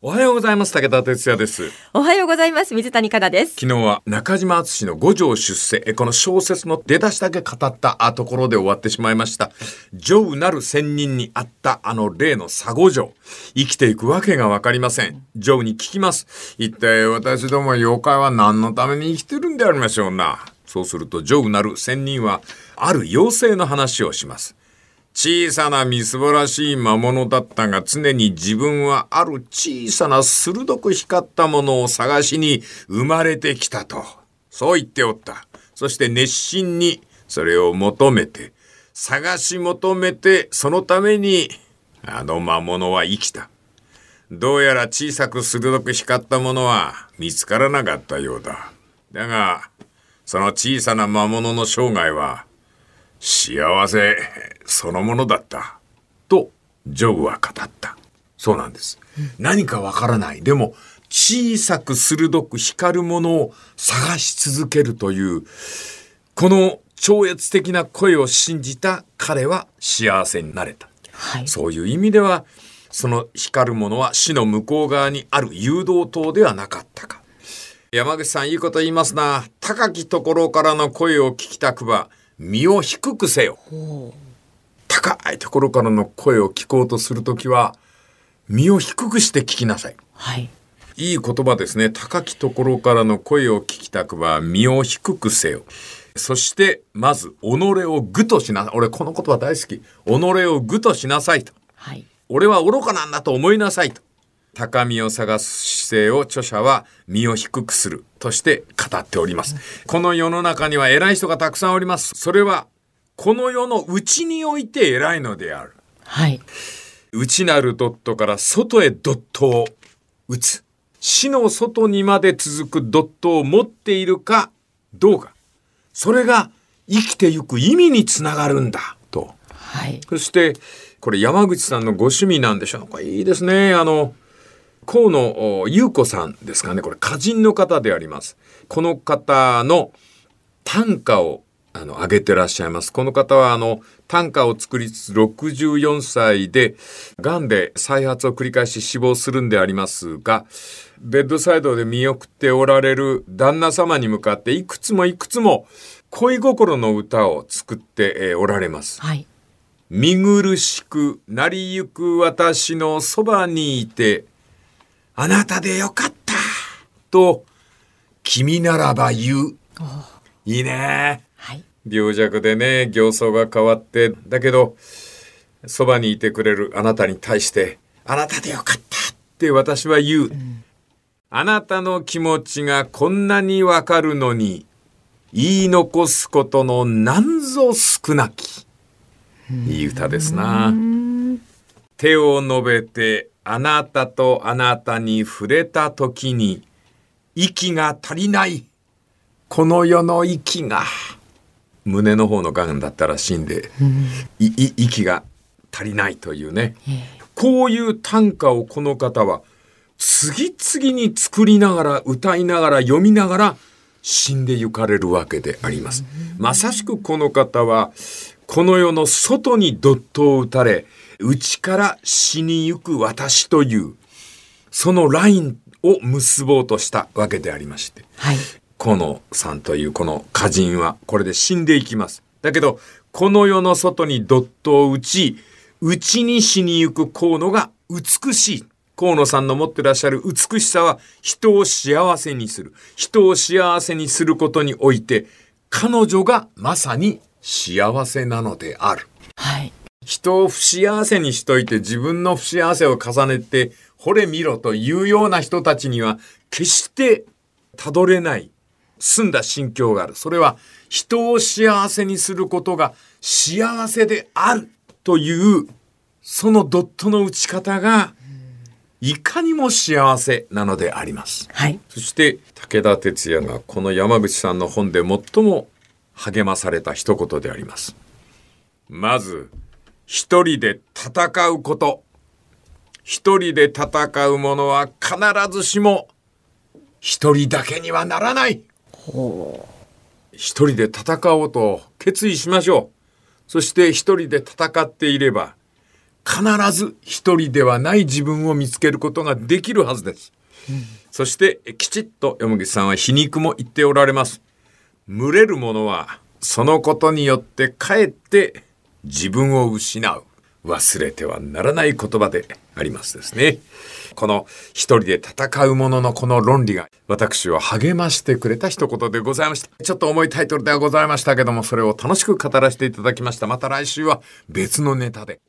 おはようございます。武田哲也です。おはようございます。水谷香奈です。昨日は中島敦の五条出世えこの小説の出だしだけ語ったところで終わってしまいました。上なる仙人にあったあの例の佐五条。生きていくわけがわかりません。上に聞きます。一体私ども妖怪は何のために生きてるんでありましょうな。そうすると上なる仙人はある妖精の話をします小さなみすぼらしい魔物だったが常に自分はある小さな鋭く光ったものを探しに生まれてきたと。そう言っておった。そして熱心にそれを求めて、探し求めてそのためにあの魔物は生きた。どうやら小さく鋭く光ったものは見つからなかったようだ。だが、その小さな魔物の生涯は幸せそのものだった。とジョブは語った。そうなんです、うん、何かわからない。でも小さく鋭く光るものを探し続けるというこの超越的な声を信じた彼は幸せになれた、はい、そういう意味ではその光るものは死の向こう側にある誘導灯ではなかったか。山口さんいいこと言いますな。高きところからの声を聞きたくば身を低くせよ。高いところからの声を聞こうとするときは、身を低くして聞きなさい。はい。いい言葉ですね。高きところからの声を聞きたくば、身を低くせよ。そして、まず、己を愚としな、俺この言葉大好き。己を愚としなさいと。はい。俺は愚かなんだと思いなさいと。高みを探す姿勢を著者は身を低くするとして語っております。この世の中には偉い人がたくさんおります。それはこの世の内において偉いのである。はい。内なるドットから外へドットを打つ。死の外にまで続くドットを持っているかどうか。それが生きてゆく意味につながるんだ。と。はい。そして、これ山口さんのご趣味なんでしょうか。いいですね。あの、河野優子さんですかね。これ歌人の方であります。この方の短歌をあの上げてらっしゃいます。この方はあの短歌を作りつつ64歳で癌で再発を繰り返し死亡するんでありますが、ベッドサイドで見送っておられる旦那様に向かっていくつもいくつも恋心の歌を作っておられます。はい。見苦しくなりゆく私のそばにいてあなたでよかったと、君ならば言う。いいね。はい。病弱でね、形相が変わって、だけど、そばにいてくれるあなたに対して、あなたでよかったって私は言う。うん、あなたの気持ちがこんなにわかるのに、言い残すことのなんぞ少なき。いい歌ですな。手を伸べてあなたとあなたに触れた時に息が足りない。この世の息が。胸の方のがんだったらしいんで、うん、息が足りないというね、こういう短歌をこの方は次々に作りながら歌いながら読みながら死んでゆかれるわけであります。まさしくこの方はこの世の外にドットを打たれ内から死にゆく私という、そのラインを結ぼうとしたわけでありまして、はい、河野さんというこの歌人はこれで死んでいきます。だけど、この世の外にドットを打ち、内に死にゆく河野が美しい。河野さんの持ってらっしゃる美しさは人を幸せにする。人を幸せにすることにおいて、彼女がまさに幸せなのである。はい。人を不幸せにしといて自分の不幸せを重ねて、惚れ見ろというような人たちには、決してたどれない、澄んだ心境がある。それは、人を幸せにすることが幸せであるという、そのドットの打ち方が、いかにも幸せなのであります。はい。そして、武田鉄矢がこの山口さんの本で最も励まされた一言であります。まず、一人で戦うこと。一人で戦う者は必ずしも一人だけにはならない。一人で戦おうと決意しましょう。そして一人で戦っていれば、必ず一人ではない自分を見つけることができるはずです。そして、きちっと山口さんは皮肉も言っておられます。群れる者は、そのことによってかえって自分を失う。忘れてはならない言葉でありますですね。この一人で戦う者のこの論理が私を励ましてくれた一言でございました。ちょっと重いタイトルではございましたけども、それを楽しく語らせていただきました。また来週は別のネタで。